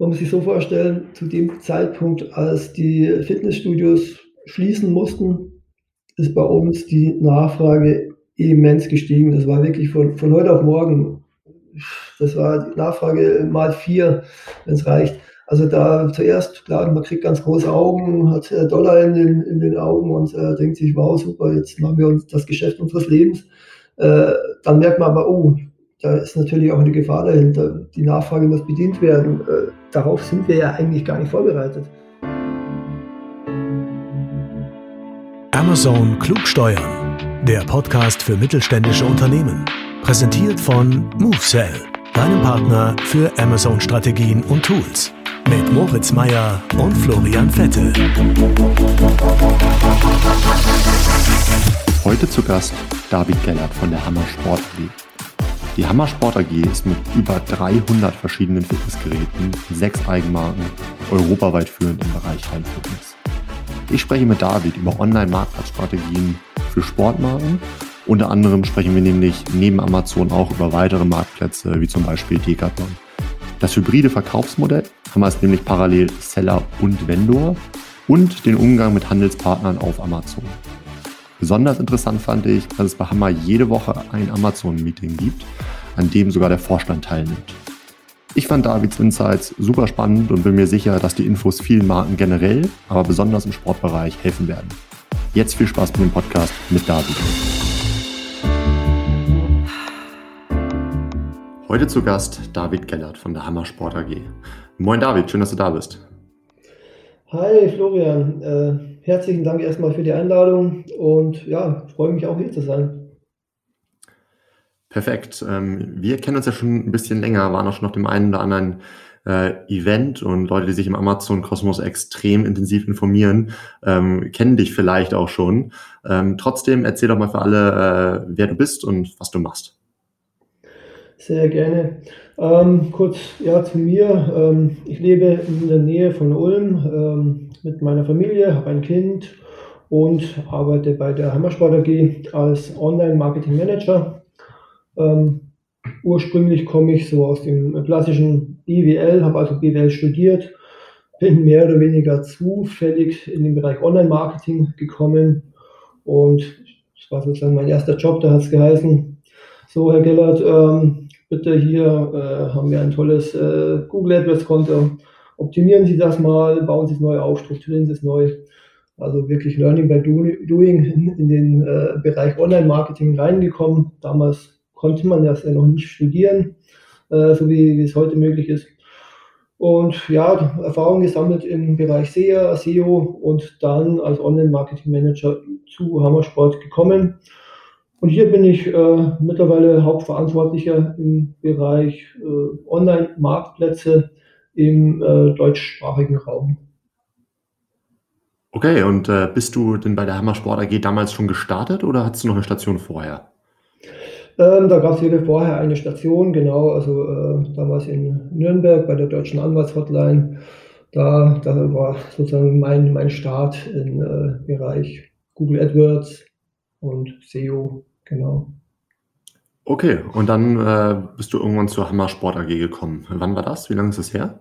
man muss sich so vorstellen, zu dem Zeitpunkt, als die Fitnessstudios schließen mussten, ist bei uns die Nachfrage immens gestiegen. Das war wirklich von, von heute auf morgen. Das war die Nachfrage mal vier, wenn es reicht. Also da zuerst, klar, man kriegt ganz große Augen, hat äh, Dollar in den, in den Augen und äh, denkt sich, wow, super, jetzt machen wir uns das Geschäft unseres Lebens. Äh, dann merkt man aber, oh, da ist natürlich auch eine Gefahr dahinter. Die Nachfrage muss bedient werden. Äh, darauf sind wir ja eigentlich gar nicht vorbereitet. Amazon Klugsteuern, der Podcast für mittelständische Unternehmen. Präsentiert von MoveSell, deinem Partner für Amazon-Strategien und Tools. Mit Moritz Meyer und Florian Vettel. Heute zu Gast David Gellert von der Hammer Sport AG. Die Hammersport AG ist mit über 300 verschiedenen Fitnessgeräten, sechs Eigenmarken, europaweit führend im Bereich Heimfitness. Ich spreche mit David über Online-Marktplatzstrategien für Sportmarken. Unter anderem sprechen wir nämlich neben Amazon auch über weitere Marktplätze, wie zum Beispiel Decathlon. Das hybride Verkaufsmodell, Hammer ist nämlich parallel Seller und Vendor und den Umgang mit Handelspartnern auf Amazon. Besonders interessant fand ich, dass es bei Hammer jede Woche ein Amazon-Meeting gibt, an dem sogar der Vorstand teilnimmt. Ich fand Davids Insights super spannend und bin mir sicher, dass die Infos vielen Marken generell, aber besonders im Sportbereich helfen werden. Jetzt viel Spaß mit dem Podcast mit David. Heute zu Gast David Gellert von der Hammer Sport AG. Moin David, schön, dass du da bist. Hi Florian, äh, herzlichen Dank erstmal für die Einladung und ja, freue mich auch hier zu sein. Perfekt. Ähm, wir kennen uns ja schon ein bisschen länger, waren auch schon auf dem einen oder anderen äh, Event und Leute, die sich im Amazon-Kosmos extrem intensiv informieren, ähm, kennen dich vielleicht auch schon. Ähm, trotzdem erzähl doch mal für alle, äh, wer du bist und was du machst. Sehr gerne. Ähm, kurz ja, zu mir. Ähm, ich lebe in der Nähe von Ulm ähm, mit meiner Familie, habe ein Kind und arbeite bei der Hammersport AG als Online-Marketing-Manager. Ähm, ursprünglich komme ich so aus dem klassischen BWL, habe also BWL studiert, bin mehr oder weniger zufällig in den Bereich Online-Marketing gekommen und das war sozusagen mein erster Job, da hat es geheißen, so Herr Gellert, ähm, bitte hier äh, haben wir ein tolles äh, Google AdWords Konto. Optimieren Sie das mal, bauen Sie es neu auf, strukturieren Sie es neu. Also wirklich Learning by Doing in, den äh, Bereich Online-Marketing reingekommen. Damals konnte man das ja noch nicht studieren, äh, so wie, wie es heute möglich ist. Und ja, Erfahrung gesammelt im Bereich SEA, SEO und dann als Online-Marketing-Manager zu Hammersport gekommen und hier bin ich äh, mittlerweile Hauptverantwortlicher im Bereich äh, Online-Marktplätze im äh, deutschsprachigen Raum. Okay, und äh, bist du denn bei der Hammer Sport AG damals schon gestartet oder hattest du noch eine Station vorher? Ähm, da gab es hier vorher eine Station, genau, also äh, damals in Nürnberg bei der Deutschen Anwaltshotline. Da, da war sozusagen mein, mein Start im äh, Bereich Google AdWords und SEO Genau. Okay, und dann äh, bist du irgendwann zur Hammer Sport AG gekommen. Wann war das? Wie lange ist das her?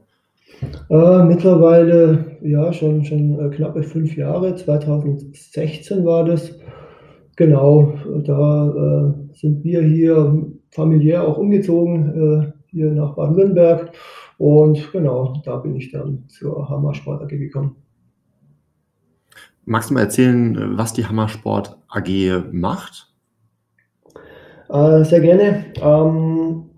Äh, mittlerweile, ja, schon, schon äh, knappe fünf Jahre. 2016 war das. Genau, da äh, sind wir hier familiär auch umgezogen, äh, hier nach Baden-Württemberg. Und genau, da bin ich dann zur Hammer Sport AG gekommen. Magst du mal erzählen, was die Hammer Sport AG macht? Äh, sehr gerne. Ähm,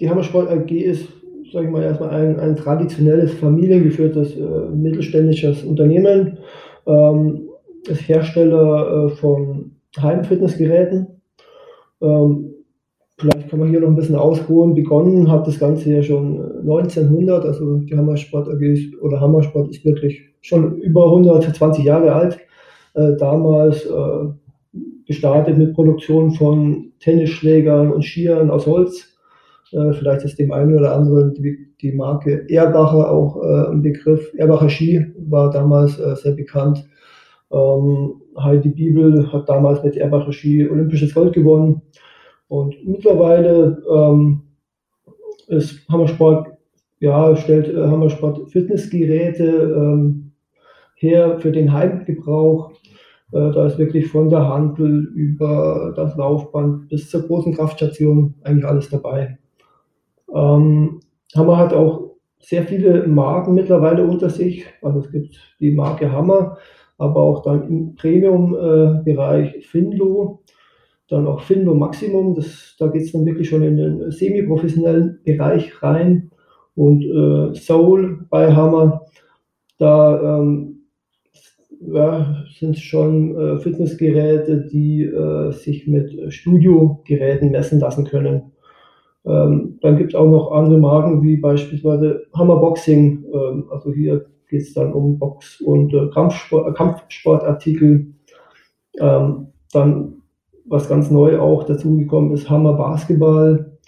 die Hammersport AG ist, sage ich mal, erstmal ein, ein traditionelles, familiengeführtes äh, mittelständisches Unternehmen. Ähm, ist Hersteller äh, von Heimfitnessgeräten. Ähm, vielleicht kann man hier noch ein bisschen ausholen. Begonnen hat das Ganze ja schon 1900, also die Hammersport AG ist, oder Hammersport ist wirklich schon über 120 Jahre alt. Äh, damals äh, gestartet mit Produktion von Tennisschlägern und Skiern aus Holz. Äh, vielleicht ist dem einen oder anderen die, die Marke Erbacher auch äh, ein Begriff. Erbacher Ski war damals äh, sehr bekannt. Ähm, Heidi Bibel hat damals mit Erbacher Ski olympisches Gold gewonnen. Und mittlerweile ähm, ist Hammersport ja, stellt äh, Hammersport Fitnessgeräte ähm, her für den Heimgebrauch. Äh, da ist wirklich von der Handel über das Laufband bis zur großen Kraftstation eigentlich alles dabei. Ähm, Hammer hat auch sehr viele Marken mittlerweile unter sich. Also es gibt die Marke Hammer, aber auch dann im Premium-Bereich Finlo, dann auch Finlo Maximum. Das, da geht es dann wirklich schon in den semi-professionellen Bereich rein. Und äh, Soul bei Hammer, da ähm, ja, sind schon äh, Fitnessgeräte, die äh, sich mit Studiogeräten messen lassen können. Ähm, dann gibt es auch noch andere Marken wie beispielsweise Hammer Boxing. Ähm, also hier geht es dann um Box- und äh, Kampfsport, äh, Kampfsportartikel. Ähm, dann, was ganz neu auch dazugekommen ist, Hammer Basketball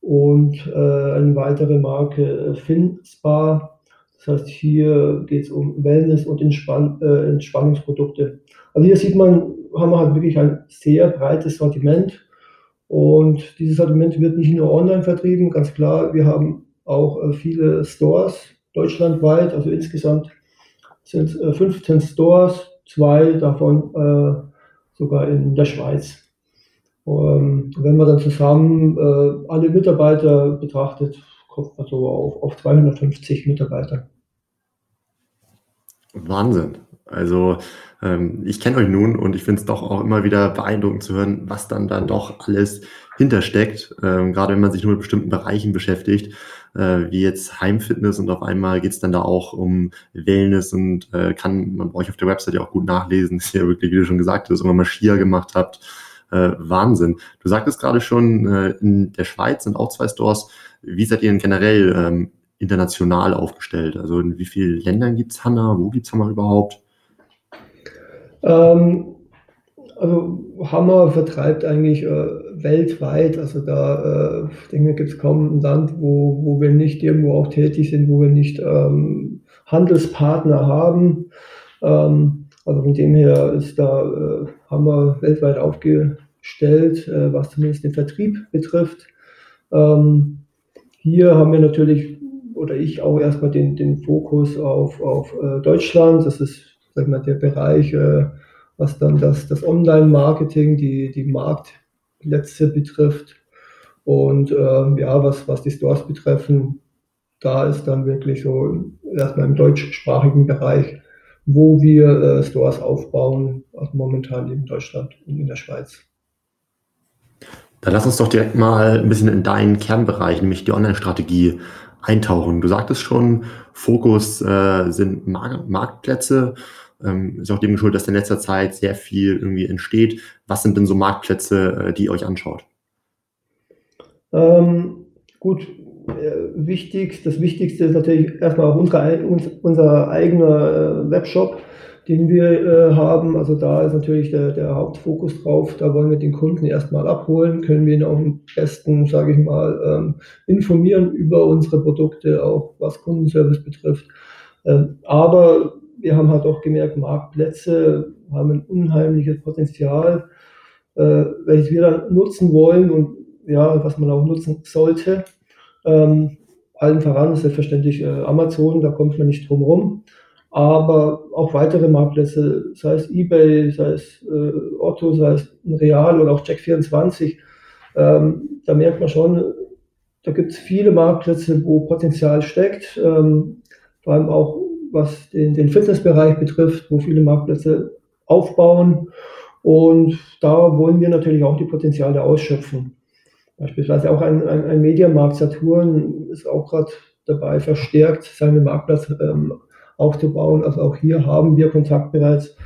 und äh, eine weitere Marke äh, FinSpa. Das heißt, hier geht es um Wellness und Entspann äh, Entspannungsprodukte. Also hier sieht man, haben wir halt wirklich ein sehr breites Sortiment. Und dieses Sortiment wird nicht nur online vertrieben, ganz klar. Wir haben auch äh, viele Stores deutschlandweit, also insgesamt sind es äh, 15 Stores, zwei davon äh, sogar in der Schweiz. Ähm, wenn man dann zusammen äh, alle Mitarbeiter betrachtet, kommt man so auf, auf 250 Mitarbeiter. Wahnsinn. Also ähm, ich kenne euch nun und ich finde es doch auch immer wieder beeindruckend zu hören, was dann da doch alles hintersteckt, ähm, gerade wenn man sich nur mit bestimmten Bereichen beschäftigt, äh, wie jetzt Heimfitness und auf einmal geht es dann da auch um Wellness und äh, kann man bei euch auf der Website ja auch gut nachlesen, dass ihr wirklich, wie du schon gesagt hast, irgendwann mal Skier gemacht habt. Äh, Wahnsinn. Du sagtest gerade schon, äh, in der Schweiz sind auch zwei Stores. Wie seid ihr denn generell ähm, international aufgestellt? Also in wie vielen Ländern gibt es Hanna? Wo gibt es Hammer überhaupt? Ähm, also Hammer vertreibt eigentlich äh, weltweit. Also da äh, denke gibt es kaum ein Land, wo, wo wir nicht irgendwo auch tätig sind, wo wir nicht ähm, Handelspartner haben. Ähm, also von dem her ist da äh, Hammer weltweit aufgestellt, äh, was zumindest den Vertrieb betrifft. Ähm, hier haben wir natürlich oder ich auch erstmal den, den Fokus auf, auf äh, Deutschland. Das ist sag mal, der Bereich, äh, was dann das, das Online-Marketing, die, die Marktplätze betrifft. Und ähm, ja, was, was die Stores betreffen, da ist dann wirklich so erstmal im deutschsprachigen Bereich, wo wir äh, Stores aufbauen, also momentan in Deutschland und in der Schweiz. Dann lass uns doch direkt mal ein bisschen in deinen Kernbereich, nämlich die Online-Strategie, eintauchen. Du sagtest schon, Fokus äh, sind Mar Marktplätze. Ähm, ist auch dem geschuldet, dass in letzter Zeit sehr viel irgendwie entsteht. Was sind denn so Marktplätze, äh, die ihr euch anschaut? Ähm, gut, äh, wichtig, das Wichtigste ist natürlich erstmal auch unser eigener äh, Webshop den wir äh, haben. Also da ist natürlich der, der, Hauptfokus drauf. Da wollen wir den Kunden erstmal abholen, können wir ihn auch am besten, sage ich mal, ähm, informieren über unsere Produkte, auch was Kundenservice betrifft. Ähm, aber wir haben halt auch gemerkt, Marktplätze haben ein unheimliches Potenzial, äh, welches wir dann nutzen wollen und ja, was man auch nutzen sollte. Ähm, allen voran ist selbstverständlich äh, Amazon, da kommt man nicht drum rum aber auch weitere Marktplätze, sei es eBay, sei es äh, Otto, sei es Real oder auch Check24, ähm, da merkt man schon, da gibt es viele Marktplätze, wo Potenzial steckt, ähm, vor allem auch was den, den Fitnessbereich betrifft, wo viele Marktplätze aufbauen. Und da wollen wir natürlich auch die Potenziale ausschöpfen. Beispielsweise auch ein, ein, ein Mediamarkt Saturn ist auch gerade dabei, verstärkt seinen Marktplatz ähm, aufzubauen. Also auch hier haben wir Kontakt bereits.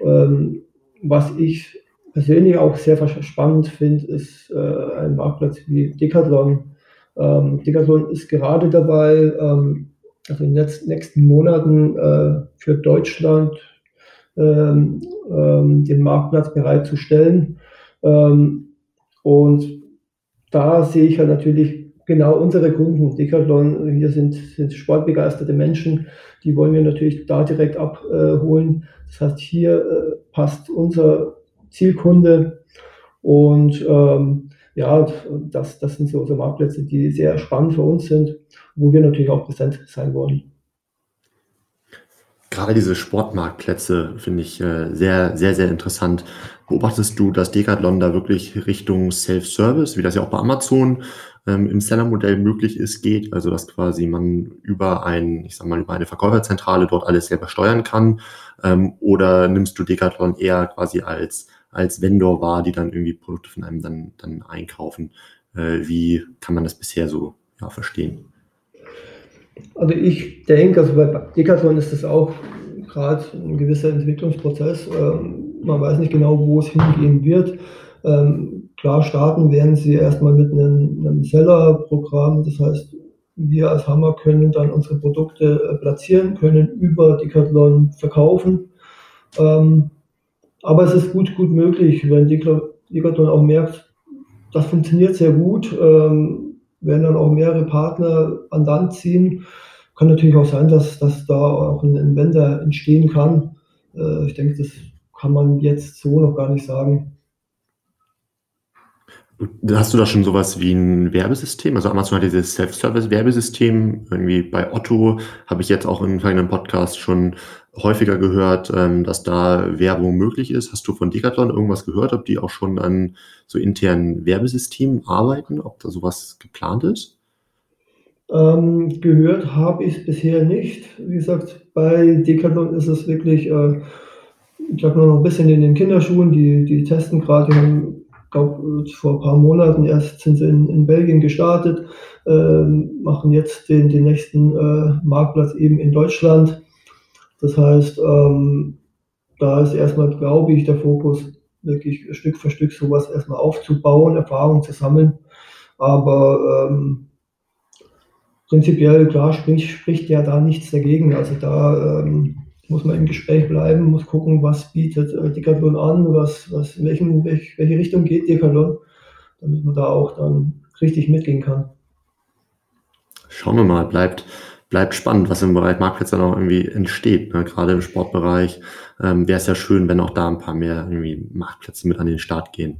Ähm, was ich persönlich auch sehr spannend finde, ist äh, ein Marktplatz wie Decathlon. Ähm, Decathlon ist gerade dabei, ähm, also in den nächsten Monaten äh, für Deutschland ähm, ähm, den Marktplatz bereitzustellen. Ähm, und da sehe ich ja halt natürlich genau unsere Kunden, Decathlon, hier sind, sind sportbegeisterte Menschen, die wollen wir natürlich da direkt abholen. Das heißt, hier äh, passt unser Zielkunde und ähm, ja, das, das sind so, so Marktplätze, die sehr spannend für uns sind, wo wir natürlich auch präsent sein wollen. Gerade diese Sportmarktplätze finde ich äh, sehr, sehr, sehr interessant. Beobachtest du, dass Decathlon da wirklich Richtung Self-Service, wie das ja auch bei Amazon ähm, im Seller-Modell möglich ist, geht? Also, dass quasi man über ein, ich sag mal, über eine Verkäuferzentrale dort alles selber steuern kann? Ähm, oder nimmst du Decathlon eher quasi als, als Vendor wahr, die dann irgendwie Produkte von einem dann, dann einkaufen? Äh, wie kann man das bisher so ja, verstehen? Also ich denke, also bei Decathlon ist das auch gerade ein gewisser Entwicklungsprozess. Ähm, man weiß nicht genau, wo es hingehen wird. Ähm, klar starten werden sie erstmal mit einem, einem Seller-Programm. Das heißt, wir als Hammer können dann unsere Produkte äh, platzieren, können über Decathlon verkaufen. Ähm, aber es ist gut, gut möglich, wenn Decathlon auch merkt, das funktioniert sehr gut werden dann auch mehrere Partner an Land ziehen. Kann natürlich auch sein, dass, dass da auch ein, Wender entstehen kann. Äh, ich denke, das kann man jetzt so noch gar nicht sagen. Hast du da schon sowas wie ein Werbesystem? Also Amazon hat dieses Self-Service-Werbesystem. Irgendwie bei Otto habe ich jetzt auch in einem Podcast schon häufiger gehört, ähm, dass da Werbung möglich ist. Hast du von Decathlon irgendwas gehört, ob die auch schon an so internen Werbesystemen arbeiten, ob da sowas geplant ist? Ähm, gehört habe ich bisher nicht. Wie gesagt, bei Decathlon ist es wirklich, äh, ich glaube noch ein bisschen in den Kinderschuhen. Die, die testen gerade, glaube, vor ein paar Monaten erst sind sie in, in Belgien gestartet, äh, machen jetzt den, den nächsten äh, Marktplatz eben in Deutschland. Das heißt, ähm, da ist erstmal, glaube ich, der Fokus, wirklich Stück für Stück sowas erstmal aufzubauen, Erfahrung zu sammeln. Aber ähm, prinzipiell, klar, spricht, spricht ja da nichts dagegen. Also da ähm, muss man im Gespräch bleiben, muss gucken, was bietet äh, Decathlon an, was, was, in welchen, welch, welche Richtung geht Decathlon, damit man da auch dann richtig mitgehen kann. Schauen wir mal, bleibt, bleibt spannend, was im Bereich Marktplatz dann auch irgendwie entsteht. Ne? Gerade im Sportbereich ähm, wäre es ja schön, wenn auch da ein paar mehr irgendwie Marktplätze mit an den Start gehen.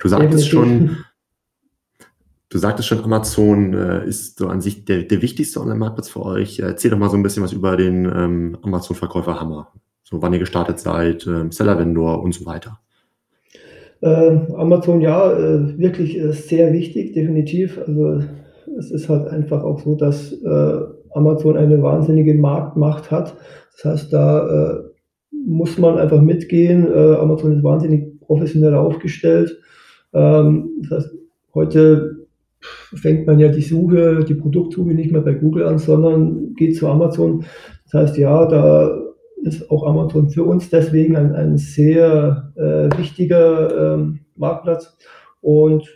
Du sagtest schon, Du sagtest schon, Amazon äh, ist so an sich der, der wichtigste Online-Marktplatz für euch. Erzähl doch mal so ein bisschen was über den ähm, Amazon-Verkäufer Hammer. So wann ihr gestartet seid, ähm, Seller-Vendor und so weiter. Äh, Amazon, ja, äh, wirklich äh, sehr wichtig, definitiv. Also es ist halt einfach auch so, dass äh, Amazon eine wahnsinnige Marktmacht hat. Das heißt, da äh, muss man einfach mitgehen. Amazon ist wahnsinnig professionell aufgestellt. Ähm, das heißt, heute fängt man ja die Suche, die Produktsuche nicht mehr bei Google an, sondern geht zu Amazon. Das heißt, ja, da ist auch Amazon für uns deswegen ein, ein sehr äh, wichtiger ähm, Marktplatz. Und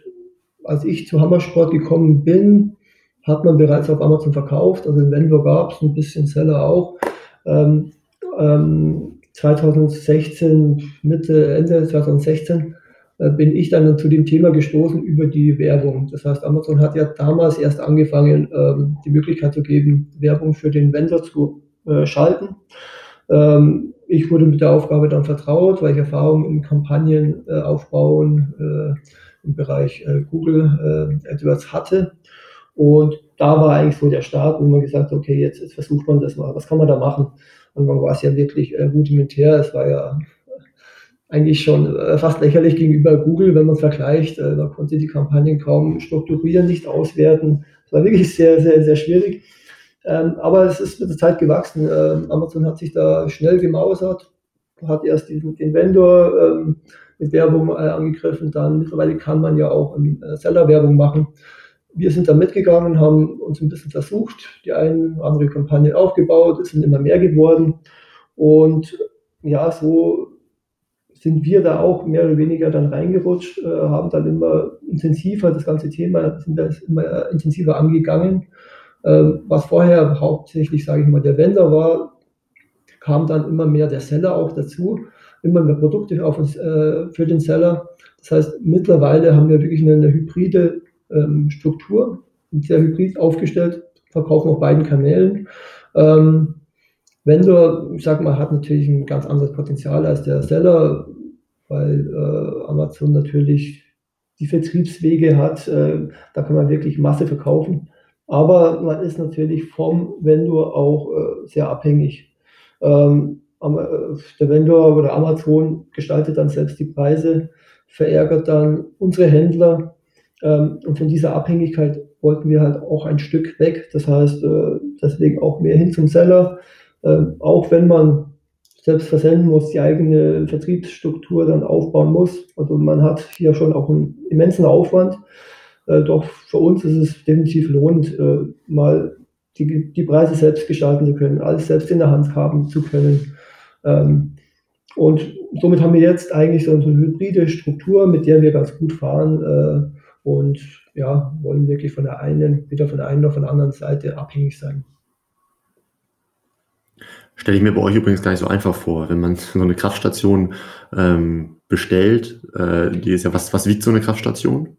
als ich zu Hammersport gekommen bin, hat man bereits auf Amazon verkauft. Also in Vendor gab es ein bisschen Seller auch. Ähm, ähm, 2016, Mitte, Ende 2016 äh, bin ich dann zu dem Thema gestoßen über die Werbung. Das heißt, Amazon hat ja damals erst angefangen, ähm, die Möglichkeit zu geben, Werbung für den Vendor zu äh, schalten. Ähm, ich wurde mit der Aufgabe dann vertraut, weil ich Erfahrung in Kampagnen äh, aufbauen im Bereich Google AdWords hatte. Und da war eigentlich so der Start, wo man gesagt hat, okay, jetzt, versucht man das mal. Was kann man da machen? Man war es ja wirklich rudimentär. Es war ja eigentlich schon äh, fast lächerlich gegenüber Google, wenn man vergleicht. Äh, da konnte die Kampagnen kaum strukturieren, nicht auswerten. Es war wirklich sehr, sehr, sehr schwierig. Ähm, aber es ist mit der Zeit gewachsen. Ähm, Amazon hat sich da schnell gemausert, hat erst den Vendor ähm, mit Werbung äh, angegriffen, dann mittlerweile kann man ja auch Seller Werbung machen. Wir sind da mitgegangen, haben uns ein bisschen versucht, die eine andere Kampagne aufgebaut, es sind immer mehr geworden. Und ja, so sind wir da auch mehr oder weniger dann reingerutscht, äh, haben dann immer intensiver das ganze Thema, sind das immer intensiver angegangen. Ähm, was vorher hauptsächlich, sage ich mal, der Vendor war, kam dann immer mehr der Seller auch dazu, immer mehr Produkte auf uns, äh, für den Seller. Das heißt, mittlerweile haben wir wirklich eine, eine hybride ähm, Struktur, sehr hybrid aufgestellt, verkaufen auf beiden Kanälen. Ähm, Vendor, ich sag mal, hat natürlich ein ganz anderes Potenzial als der Seller, weil äh, Amazon natürlich die Vertriebswege hat. Äh, da kann man wirklich Masse verkaufen. Aber man ist natürlich vom Vendor auch äh, sehr abhängig. Ähm, der Vendor oder Amazon gestaltet dann selbst die Preise, verärgert dann unsere Händler. Ähm, und von dieser Abhängigkeit wollten wir halt auch ein Stück weg. Das heißt, deswegen auch mehr hin zum Seller. Ähm, auch wenn man selbst versenden muss, die eigene Vertriebsstruktur dann aufbauen muss. Also man hat hier schon auch einen immensen Aufwand. Äh, doch für uns ist es definitiv lohnend, äh, mal die, die Preise selbst gestalten zu können, alles selbst in der Hand haben zu können. Ähm, und somit haben wir jetzt eigentlich so eine hybride Struktur, mit der wir ganz gut fahren äh, und ja, wollen wirklich von der einen, weder von der einen noch von der anderen Seite abhängig sein. Stelle ich mir bei euch übrigens gar nicht so einfach vor, wenn man so eine Kraftstation ähm, bestellt. Äh, die ist ja, was, was wiegt so eine Kraftstation?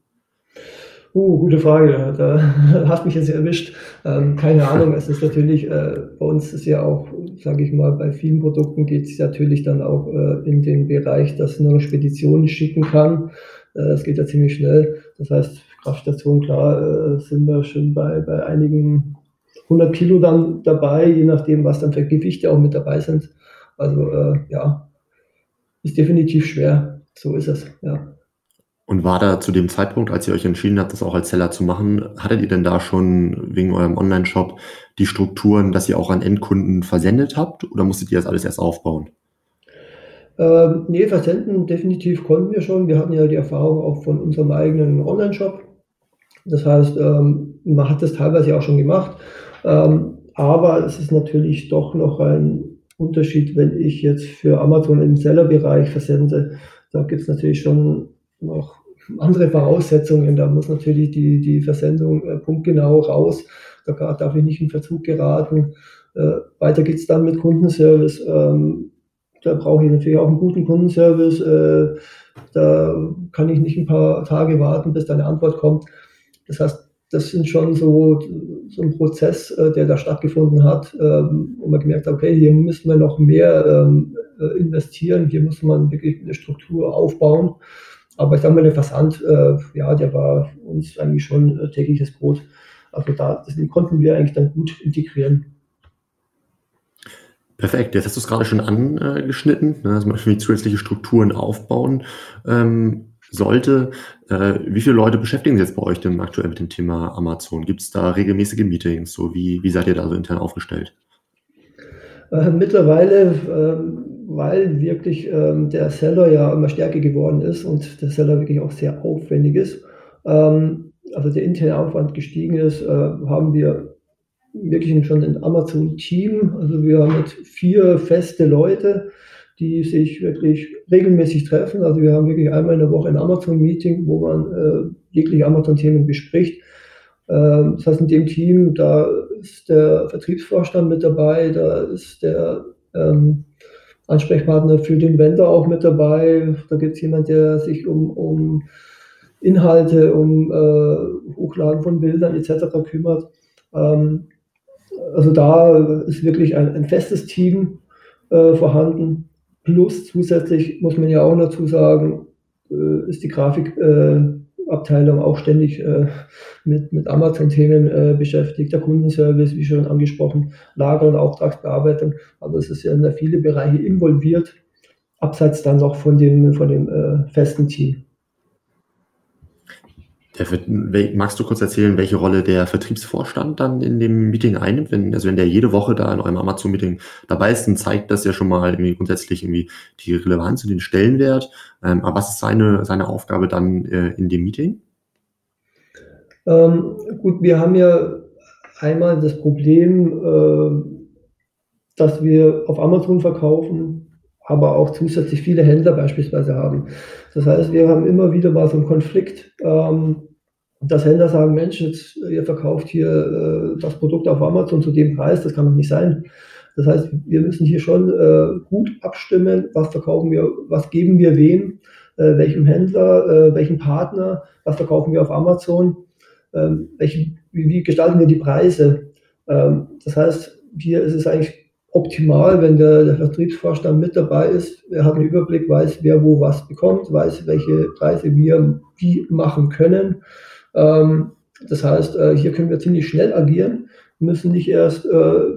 Uh, gute Frage. Da hast mich jetzt erwischt. Ähm, keine Ahnung. Es ist natürlich, äh, bei uns ist ja auch, sage ich mal, bei vielen Produkten geht es natürlich dann auch äh, in den Bereich, dass noch Speditionen schicken kann. Äh, das geht ja ziemlich schnell. Das heißt, Kraftstation, klar, äh, sind wir schon bei, bei einigen 100 Kilo dann dabei, je nachdem, was dann für Gewichte auch mit dabei sind. Also äh, ja, ist definitiv schwer. So ist es, ja. Und war da zu dem Zeitpunkt, als ihr euch entschieden habt, das auch als Seller zu machen, hattet ihr denn da schon wegen eurem Online-Shop die Strukturen, dass ihr auch an Endkunden versendet habt oder musstet ihr das alles erst aufbauen? Ähm, nee, versenden definitiv konnten wir schon. Wir hatten ja die Erfahrung auch von unserem eigenen Online-Shop. Das heißt, ähm, man hat das teilweise auch schon gemacht. Ähm, aber es ist natürlich doch noch ein Unterschied, wenn ich jetzt für Amazon im Sellerbereich versende. Da gibt es natürlich schon noch andere Voraussetzungen. Da muss natürlich die, die Versendung äh, punktgenau raus. Da darf ich nicht in Verzug geraten. Äh, weiter geht es dann mit Kundenservice. Ähm, da brauche ich natürlich auch einen guten Kundenservice. Äh, da kann ich nicht ein paar Tage warten, bis da eine Antwort kommt. Das heißt, das sind schon so, so ein Prozess, äh, der da stattgefunden hat, ähm, wo man gemerkt hat, okay, hier müssen wir noch mehr ähm, äh, investieren, hier muss man wirklich eine Struktur aufbauen. Aber ich sage mal, der Versand, äh, ja, der war uns eigentlich schon tägliches Brot. Also da konnten wir eigentlich dann gut integrieren. Perfekt, jetzt hast du es gerade schon angeschnitten, ne, dass man zusätzliche Strukturen aufbauen. Ähm, sollte. Äh, wie viele Leute beschäftigen sich jetzt bei euch denn aktuell mit dem Thema Amazon? Gibt es da regelmäßige Meetings? So wie, wie seid ihr da so intern aufgestellt? Äh, mittlerweile, ähm, weil wirklich ähm, der Seller ja immer stärker geworden ist und der Seller wirklich auch sehr aufwendig ist, ähm, also der interne Aufwand gestiegen ist, äh, haben wir wirklich schon ein Amazon-Team. Also wir haben jetzt vier feste Leute, die sich wirklich regelmäßig treffen. Also wir haben wirklich einmal in der Woche ein Amazon-Meeting, wo man äh, jegliche Amazon-Themen bespricht. Ähm, das heißt, in dem Team, da ist der Vertriebsvorstand mit dabei, da ist der ähm, Ansprechpartner für den Vendor auch mit dabei. Da gibt es jemand, der sich um, um Inhalte, um äh, Hochladen von Bildern etc. kümmert. Ähm, also da ist wirklich ein, ein festes Team äh, vorhanden. Plus zusätzlich muss man ja auch dazu sagen, äh, ist die Grafikabteilung auch ständig äh, mit, mit Amazon-Themen äh, beschäftigt, der Kundenservice, wie schon angesprochen, Lager- und Auftragsbearbeitung. Also es ist ja in viele Bereiche involviert, abseits dann noch von dem, von dem festen Team. Magst du kurz erzählen, welche Rolle der Vertriebsvorstand dann in dem Meeting einnimmt? Wenn, also wenn der jede Woche da in eurem Amazon-Meeting dabei ist, dann zeigt das ja schon mal irgendwie grundsätzlich irgendwie die Relevanz und den Stellenwert. Ähm, aber was ist seine, seine Aufgabe dann äh, in dem Meeting? Ähm, gut, wir haben ja einmal das Problem, äh, dass wir auf Amazon verkaufen, aber auch zusätzlich viele Händler beispielsweise haben. Das heißt, wir haben immer wieder mal so einen Konflikt. Ähm, dass Händler sagen, Mensch, jetzt, ihr verkauft hier äh, das Produkt auf Amazon zu dem Preis, das kann doch nicht sein. Das heißt, wir müssen hier schon äh, gut abstimmen, was verkaufen wir, was geben wir wem, äh, welchem Händler, äh, welchem Partner, was verkaufen wir auf Amazon, ähm, welche, wie, wie, gestalten wir die Preise. Ähm, das heißt, hier ist es eigentlich optimal, wenn der, der, Vertriebsvorstand mit dabei ist. Er hat einen Überblick, weiß, wer wo was bekommt, weiß, welche Preise wir wie machen können. Ähm, das heißt, äh, hier können wir ziemlich schnell agieren, müssen nicht erst äh,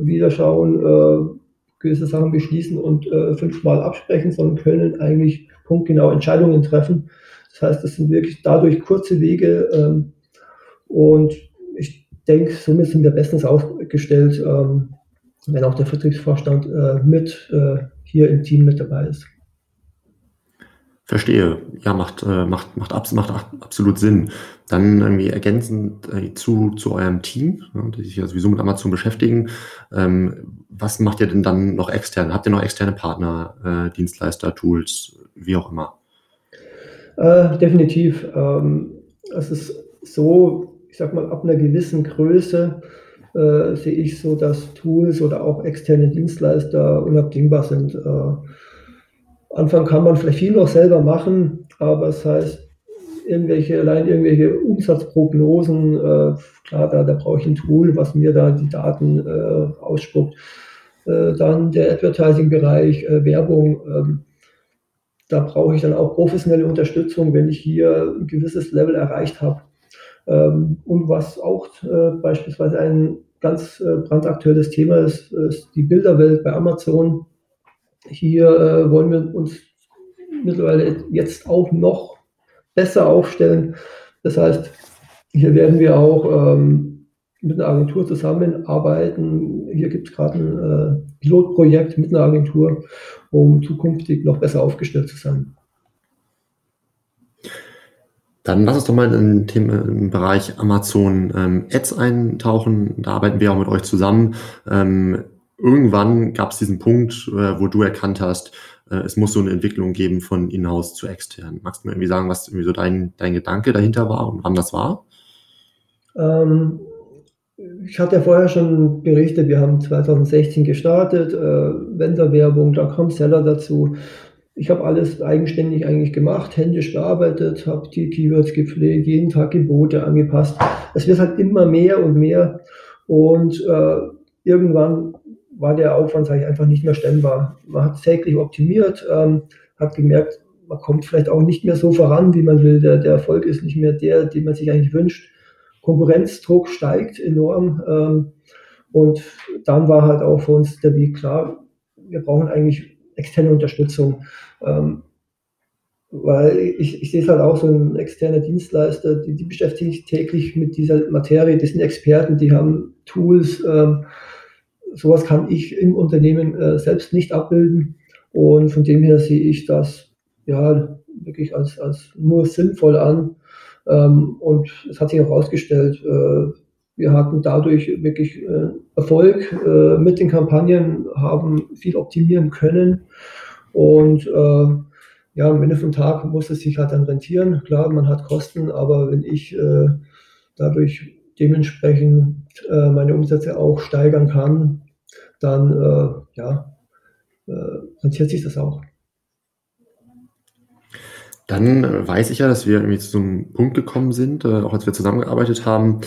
wieder schauen, äh, gewisse Sachen beschließen und fünfmal absprechen, sondern können eigentlich punktgenau Entscheidungen treffen. Das heißt, das sind wirklich dadurch kurze Wege ähm, und ich denke, somit sind wir bestens aufgestellt, ähm, wenn auch der Vertriebsvorstand mit hier im Team mit dabei ist. Verstehe. Ja, macht, äh, macht, macht, macht absolut Sinn. Dann irgendwie ergänzend äh, zu, zu eurem Team, ne, die sich ja sowieso mit Amazon beschäftigen. Ähm, was macht ihr denn dann noch extern? Habt ihr noch externe Partner, äh, Dienstleister, Tools, wie auch immer? Definitiv. Ähm, es ist so, ich sag mal, ab einer gewissen Größe sehe ich so, dass Tools oder auch externe Dienstleister unabdingbar sind. Anfang kann man vielleicht viel noch selber machen, aber es das heißt, irgendwelche, allein irgendwelche Umsatzprognosen, äh, klar, da, da brauche ich ein Tool, was mir da die Daten äh, ausspuckt. Äh, dann der Advertising-Bereich, äh, Werbung, ähm, da brauche ich dann auch professionelle Unterstützung, wenn ich hier ein gewisses Level erreicht habe. Ähm, und was auch äh, beispielsweise ein ganz äh, brandaktuelles Thema ist, ist die Bilderwelt bei Amazon. Hier äh, wollen wir uns mittlerweile jetzt auch noch besser aufstellen. Das heißt, hier werden wir auch ähm, mit einer Agentur zusammenarbeiten. Hier gibt es gerade ein äh, Pilotprojekt mit einer Agentur, um zukünftig noch besser aufgestellt zu sein. Dann lass uns doch mal in den Bereich Amazon ähm, Ads eintauchen. Da arbeiten wir auch mit euch zusammen. Ähm, irgendwann gab es diesen Punkt, äh, wo du erkannt hast, äh, es muss so eine Entwicklung geben von in-house zu extern. Magst du mir irgendwie sagen, was irgendwie so dein, dein Gedanke dahinter war und wann das war? Ähm, ich hatte ja vorher schon berichtet, wir haben 2016 gestartet, äh, Vendor-Werbung, da kam Seller dazu. Ich habe alles eigenständig eigentlich gemacht, händisch bearbeitet, habe die Keywords gepflegt, jeden Tag Gebote angepasst. Es wird halt immer mehr und mehr und äh, irgendwann war der Aufwand sag ich, einfach nicht mehr stemmbar. Man hat täglich optimiert, ähm, hat gemerkt, man kommt vielleicht auch nicht mehr so voran, wie man will. Der, der Erfolg ist nicht mehr der, den man sich eigentlich wünscht. Konkurrenzdruck steigt enorm. Ähm, und dann war halt auch für uns der Weg klar, wir brauchen eigentlich externe Unterstützung. Ähm, weil ich, ich sehe es halt auch so ein externer Dienstleister, die, die beschäftigen sich täglich mit dieser Materie, die sind Experten, die haben Tools, ähm, sowas kann ich im Unternehmen äh, selbst nicht abbilden. Und von dem her sehe ich das ja wirklich als, als nur sinnvoll an. Ähm, und es hat sich auch herausgestellt, äh, wir hatten dadurch wirklich äh, Erfolg äh, mit den Kampagnen, haben viel optimieren können. Und äh, ja, am Ende vom Tag muss es sich halt dann rentieren. Klar, man hat Kosten, aber wenn ich äh, dadurch dementsprechend meine Umsätze auch steigern kann, dann äh, ja, äh, rentiert sich das auch. Dann äh, weiß ich ja, dass wir irgendwie zu einem Punkt gekommen sind, äh, auch als wir zusammengearbeitet haben,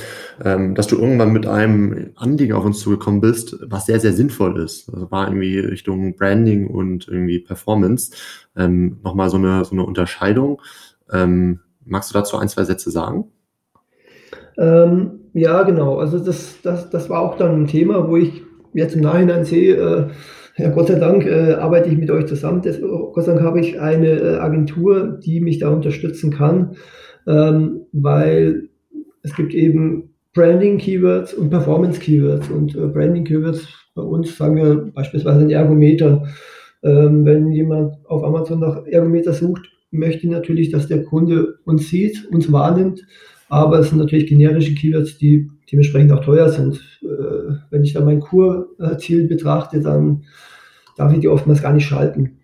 ähm, dass du irgendwann mit einem Anliegen auf uns zugekommen bist, was sehr, sehr sinnvoll ist. Also war irgendwie Richtung Branding und irgendwie Performance. Ähm, Nochmal so eine, so eine Unterscheidung. Ähm, magst du dazu ein, zwei Sätze sagen? Ähm, ja, genau. Also das, das, das war auch dann ein Thema, wo ich jetzt im Nachhinein sehe, äh, ja, Gott sei Dank äh, arbeite ich mit euch zusammen. Das, Gott sei Dank habe ich eine äh, Agentur, die mich da unterstützen kann, ähm, weil es gibt eben Branding-Keywords und Performance-Keywords. Und äh, Branding-Keywords bei uns sagen wir beispielsweise ein Ergometer. Ähm, wenn jemand auf Amazon nach Ergometer sucht, möchte natürlich, dass der Kunde uns sieht, uns wahrnimmt aber es sind natürlich generische Keywords, die dementsprechend auch teuer sind. Äh, wenn ich da mein Kurziel betrachte, dann darf ich die oftmals gar nicht schalten.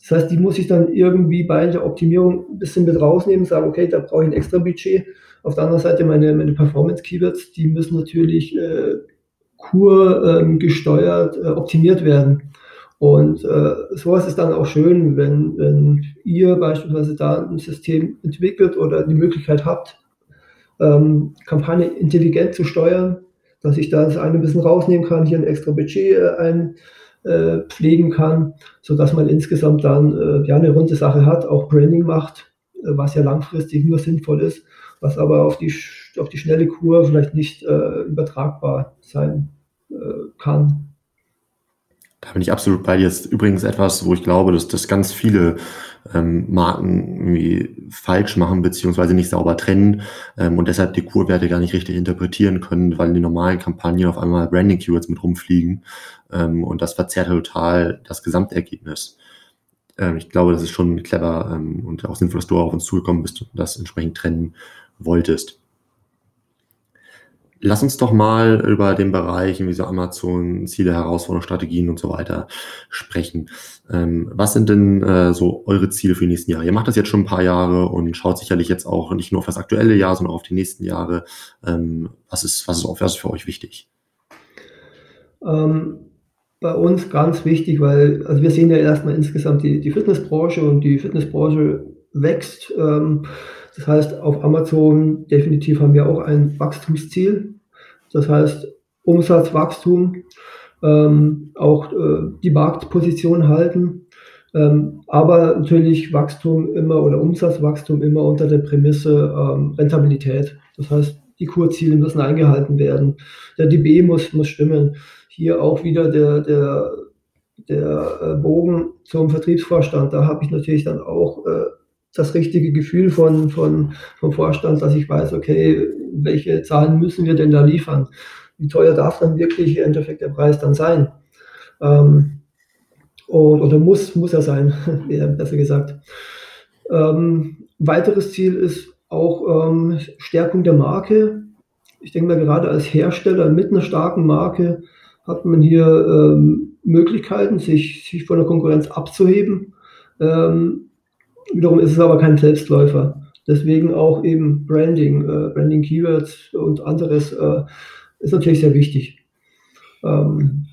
Das heißt, die muss ich dann irgendwie bei der Optimierung ein bisschen mit rausnehmen, sagen, okay, da brauche ich ein extra Budget. Auf der anderen Seite meine, meine Performance-Keywords, die müssen natürlich äh, kurgesteuert äh, optimiert werden. Und äh, sowas ist dann auch schön, wenn, wenn ihr beispielsweise da ein System entwickelt oder die Möglichkeit habt, ähm, Kampagne intelligent zu steuern, dass ich da das eine ein bisschen rausnehmen kann, hier ein extra Budget äh, äh, pflegen kann, sodass man insgesamt dann äh, ja eine runde Sache hat, auch Branding macht, äh, was ja langfristig nur sinnvoll ist, was aber auf die, auf die schnelle Kur vielleicht nicht äh, übertragbar sein äh, kann. Da bin ich absolut bei dir. Ist übrigens etwas, wo ich glaube, dass das ganz viele ähm, Marken irgendwie falsch machen, beziehungsweise nicht sauber trennen ähm, und deshalb die Kurwerte gar nicht richtig interpretieren können, weil in den normalen Kampagnen auf einmal Branding-Keywords mit rumfliegen ähm, und das verzerrt total das Gesamtergebnis. Ähm, ich glaube, das ist schon clever ähm, und auch sinnvoll, dass du auch auf uns zugekommen bist und das entsprechend trennen wolltest. Lass uns doch mal über den Bereich, wie so Amazon, Ziele, Herausforderungen, Strategien und so weiter sprechen. Ähm, was sind denn äh, so eure Ziele für die nächsten Jahre? Ihr macht das jetzt schon ein paar Jahre und schaut sicherlich jetzt auch nicht nur auf das aktuelle Jahr, sondern auch auf die nächsten Jahre. Ähm, was, ist, was, ist, was ist für euch wichtig? Ähm, bei uns ganz wichtig, weil also wir sehen ja erstmal insgesamt die, die Fitnessbranche und die Fitnessbranche wächst. Ähm, das heißt, auf Amazon definitiv haben wir auch ein Wachstumsziel. Das heißt, Umsatzwachstum, ähm, auch äh, die Marktposition halten, ähm, aber natürlich Wachstum immer oder Umsatzwachstum immer unter der Prämisse ähm, Rentabilität. Das heißt, die Kurziele müssen eingehalten werden. Der DB muss, muss stimmen. Hier auch wieder der, der, der äh, Bogen zum Vertriebsvorstand. Da habe ich natürlich dann auch äh, das richtige Gefühl von, von, vom Vorstand, dass ich weiß, okay, welche Zahlen müssen wir denn da liefern? Wie teuer darf dann wirklich im Endeffekt der Preis dann sein? Ähm, und, oder muss, muss er sein, besser gesagt. Ähm, weiteres Ziel ist auch ähm, Stärkung der Marke. Ich denke mal, gerade als Hersteller mit einer starken Marke hat man hier ähm, Möglichkeiten, sich, sich von der Konkurrenz abzuheben. Ähm, Wiederum ist es aber kein Selbstläufer. Deswegen auch eben Branding, äh, Branding Keywords und anderes äh, ist natürlich sehr wichtig. Ähm,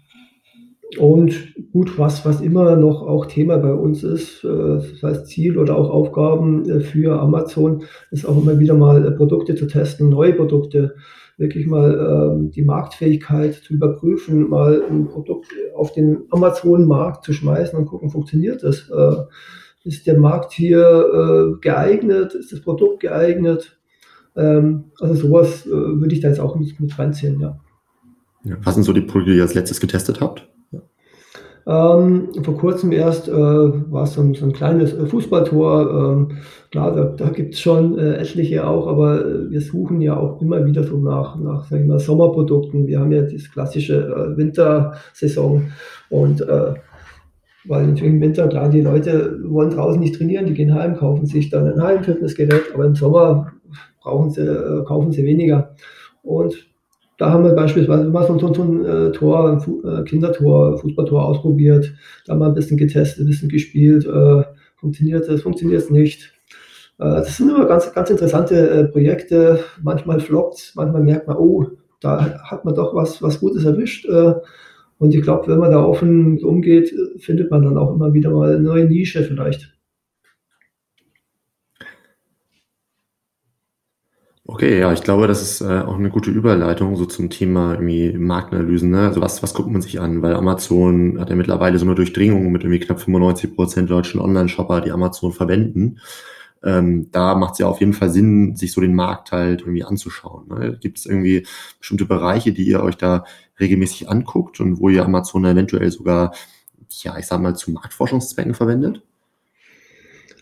und gut, was, was immer noch auch Thema bei uns ist, äh, das heißt Ziel oder auch Aufgaben äh, für Amazon, ist auch immer wieder mal äh, Produkte zu testen, neue Produkte, wirklich mal ähm, die Marktfähigkeit zu überprüfen, mal ein Produkt auf den Amazon-Markt zu schmeißen und gucken, funktioniert das. Ist der Markt hier äh, geeignet? Ist das Produkt geeignet? Ähm, also sowas äh, würde ich da jetzt auch mit, mit reinziehen, ja. ja. Was sind so die Produkte, die ihr als letztes getestet habt? Ähm, vor kurzem erst äh, war es so ein, so ein kleines äh, Fußballtor. Ähm, klar, da, da gibt es schon äh, etliche auch, aber äh, wir suchen ja auch immer wieder so nach, nach sagen wir mal, Sommerprodukten. Wir haben ja das klassische äh, Wintersaison und äh, weil natürlich im Winter, klar, die Leute wollen draußen nicht trainieren, die gehen heim, kaufen sich dann ein Heimfitnessgerät, aber im Sommer brauchen sie, äh, kaufen sie weniger. Und da haben wir beispielsweise mal so, ein äh, Tor, ein äh, Kindertor, Fußballtor ausprobiert, da mal ein bisschen getestet, ein bisschen gespielt, äh, funktioniert es, funktioniert es nicht. Das sind immer ganz, ganz interessante Projekte. Manchmal floppt manchmal merkt man, oh, da hat man doch was, was Gutes erwischt. Und ich glaube, wenn man da offen umgeht, findet man dann auch immer wieder mal eine neue Nische vielleicht. Okay, ja, ich glaube, das ist äh, auch eine gute Überleitung so zum Thema irgendwie Marktanalysen. Ne? Also was, was guckt man sich an? Weil Amazon hat ja mittlerweile so eine Durchdringung mit irgendwie knapp 95 Prozent deutschen Online-Shopper, die Amazon verwenden. Ähm, da macht es ja auf jeden Fall Sinn, sich so den Markt halt irgendwie anzuschauen. Ne? Gibt es irgendwie bestimmte Bereiche, die ihr euch da regelmäßig anguckt und wo ihr Amazon eventuell sogar, ja, ich sag mal, zu Marktforschungszwecken verwendet?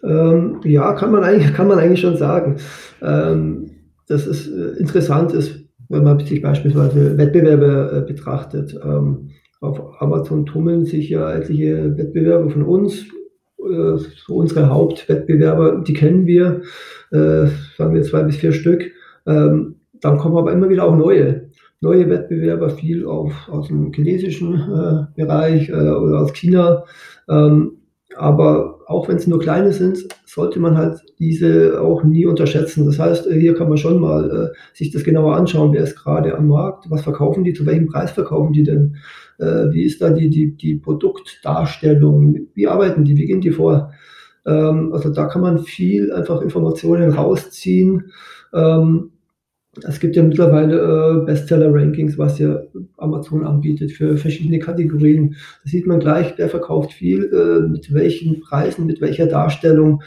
Ähm, ja, kann man eigentlich, kann man eigentlich schon sagen. Ähm, das ist äh, interessant ist, wenn man sich beispielsweise Wettbewerbe äh, betrachtet. Ähm, auf Amazon tummeln sich ja etliche Wettbewerbe von uns. Äh, so unsere Hauptwettbewerber, die kennen wir, äh, sagen wir zwei bis vier Stück. Ähm, dann kommen aber immer wieder auch neue neue Wettbewerber, viel auf, aus dem chinesischen äh, Bereich äh, oder aus China. Ähm, aber auch wenn es nur kleine sind, sollte man halt diese auch nie unterschätzen. Das heißt, äh, hier kann man schon mal äh, sich das genauer anschauen, wer ist gerade am Markt, was verkaufen die, zu welchem Preis verkaufen die denn, äh, wie ist da die, die, die Produktdarstellung, wie arbeiten die, wie gehen die vor. Ähm, also da kann man viel einfach Informationen rausziehen. Ähm, es gibt ja mittlerweile äh, Bestseller-Rankings, was ja Amazon anbietet für verschiedene Kategorien. Da sieht man gleich, wer verkauft viel, äh, mit welchen Preisen, mit welcher Darstellung.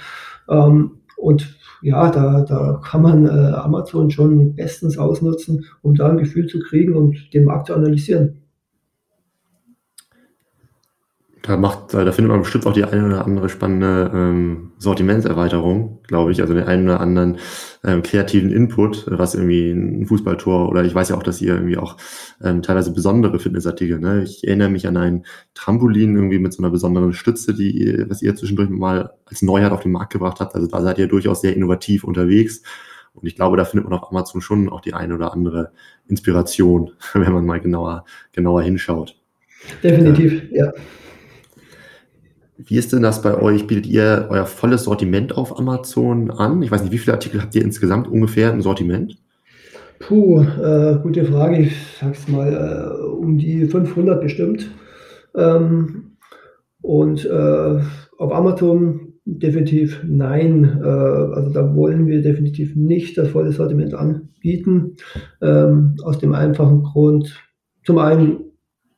Ähm, und ja, da, da kann man äh, Amazon schon bestens ausnutzen, um da ein Gefühl zu kriegen und den Markt zu analysieren. Da, macht, da findet man bestimmt auch die eine oder andere spannende ähm, Sortimentserweiterung, glaube ich. Also den einen oder anderen ähm, kreativen Input, was irgendwie ein Fußballtor oder ich weiß ja auch, dass ihr irgendwie auch ähm, teilweise besondere Fitnessartikel, ne? Ich erinnere mich an ein Trampolin irgendwie mit so einer besonderen Stütze, die ihr, was ihr zwischendurch mal als Neuheit auf den Markt gebracht habt. Also da seid ihr durchaus sehr innovativ unterwegs. Und ich glaube, da findet man auf Amazon schon auch die eine oder andere Inspiration, wenn man mal genauer, genauer hinschaut. Definitiv, ja. ja. Wie ist denn das bei euch? Bietet ihr euer volles Sortiment auf Amazon an? Ich weiß nicht, wie viele Artikel habt ihr insgesamt ungefähr im Sortiment? Puh, äh, gute Frage. Ich sag's mal, äh, um die 500 bestimmt. Ähm, und äh, auf Amazon definitiv nein. Äh, also da wollen wir definitiv nicht das volle Sortiment anbieten. Ähm, aus dem einfachen Grund, zum einen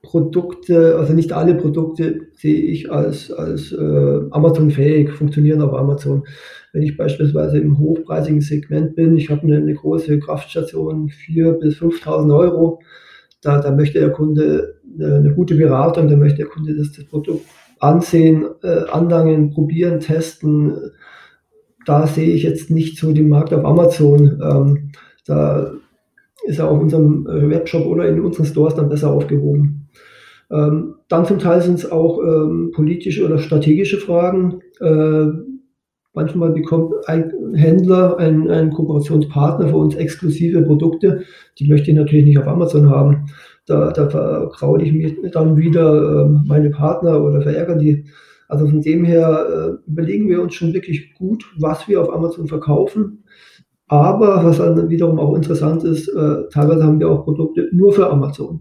Produkte, also nicht alle Produkte sehe ich als, als äh, Amazon-fähig, funktionieren auf Amazon. Wenn ich beispielsweise im hochpreisigen Segment bin, ich habe eine, große Kraftstation, 4.000 bis 5.000 Euro, da, da möchte der Kunde eine, eine, gute Beratung, da möchte der Kunde das, das Produkt ansehen, äh, anlangen, probieren, testen. Da sehe ich jetzt nicht so den Markt auf Amazon. Ähm, da ist er auf unserem äh, Webshop oder in unseren Stores dann besser aufgehoben. Ähm, dann zum Teil sind es auch ähm, politische oder strategische Fragen. Äh, manchmal bekommt ein Händler, ein, ein Kooperationspartner für uns exklusive Produkte. Die möchte ich natürlich nicht auf Amazon haben. Da, da verkraule ich mir dann wieder äh, meine Partner oder verärgern die. Also von dem her äh, überlegen wir uns schon wirklich gut, was wir auf Amazon verkaufen. Aber was dann wiederum auch interessant ist, äh, teilweise haben wir auch Produkte nur für Amazon.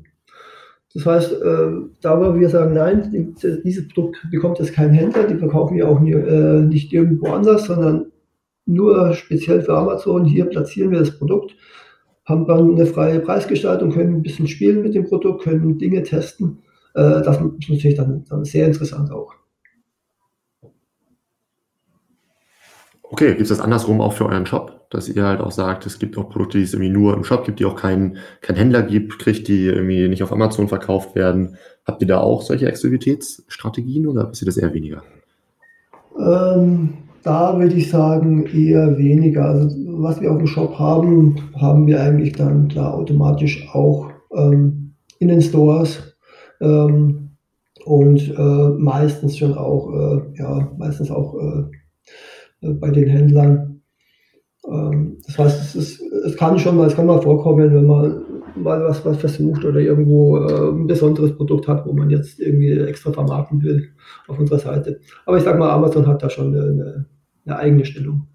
Das heißt, äh, da wo wir sagen, nein, dieses Produkt bekommt jetzt kein Händler, die verkaufen wir auch äh, nicht irgendwo anders, sondern nur speziell für Amazon. Hier platzieren wir das Produkt, haben dann eine freie Preisgestaltung, können ein bisschen spielen mit dem Produkt, können Dinge testen. Äh, das ist natürlich dann sehr interessant auch. Okay, gibt es das andersrum auch für euren Shop, dass ihr halt auch sagt, es gibt auch Produkte, die es irgendwie nur im Shop gibt, die auch keinen kein Händler gibt, kriegt, die irgendwie nicht auf Amazon verkauft werden. Habt ihr da auch solche Exklusivitätsstrategien oder ist das eher weniger? Ähm, da würde ich sagen eher weniger. Also was wir auf dem Shop haben, haben wir eigentlich dann klar automatisch auch ähm, in den Stores. Ähm, und äh, meistens schon auch, äh, ja, meistens auch äh, bei den Händlern. Ähm, das heißt, es, ist, es kann schon mal, es kann mal vorkommen, wenn man mal was, was versucht oder irgendwo äh, ein besonderes Produkt hat, wo man jetzt irgendwie extra vermarkten will auf unserer Seite. Aber ich sage mal, Amazon hat da schon eine, eine eigene Stellung.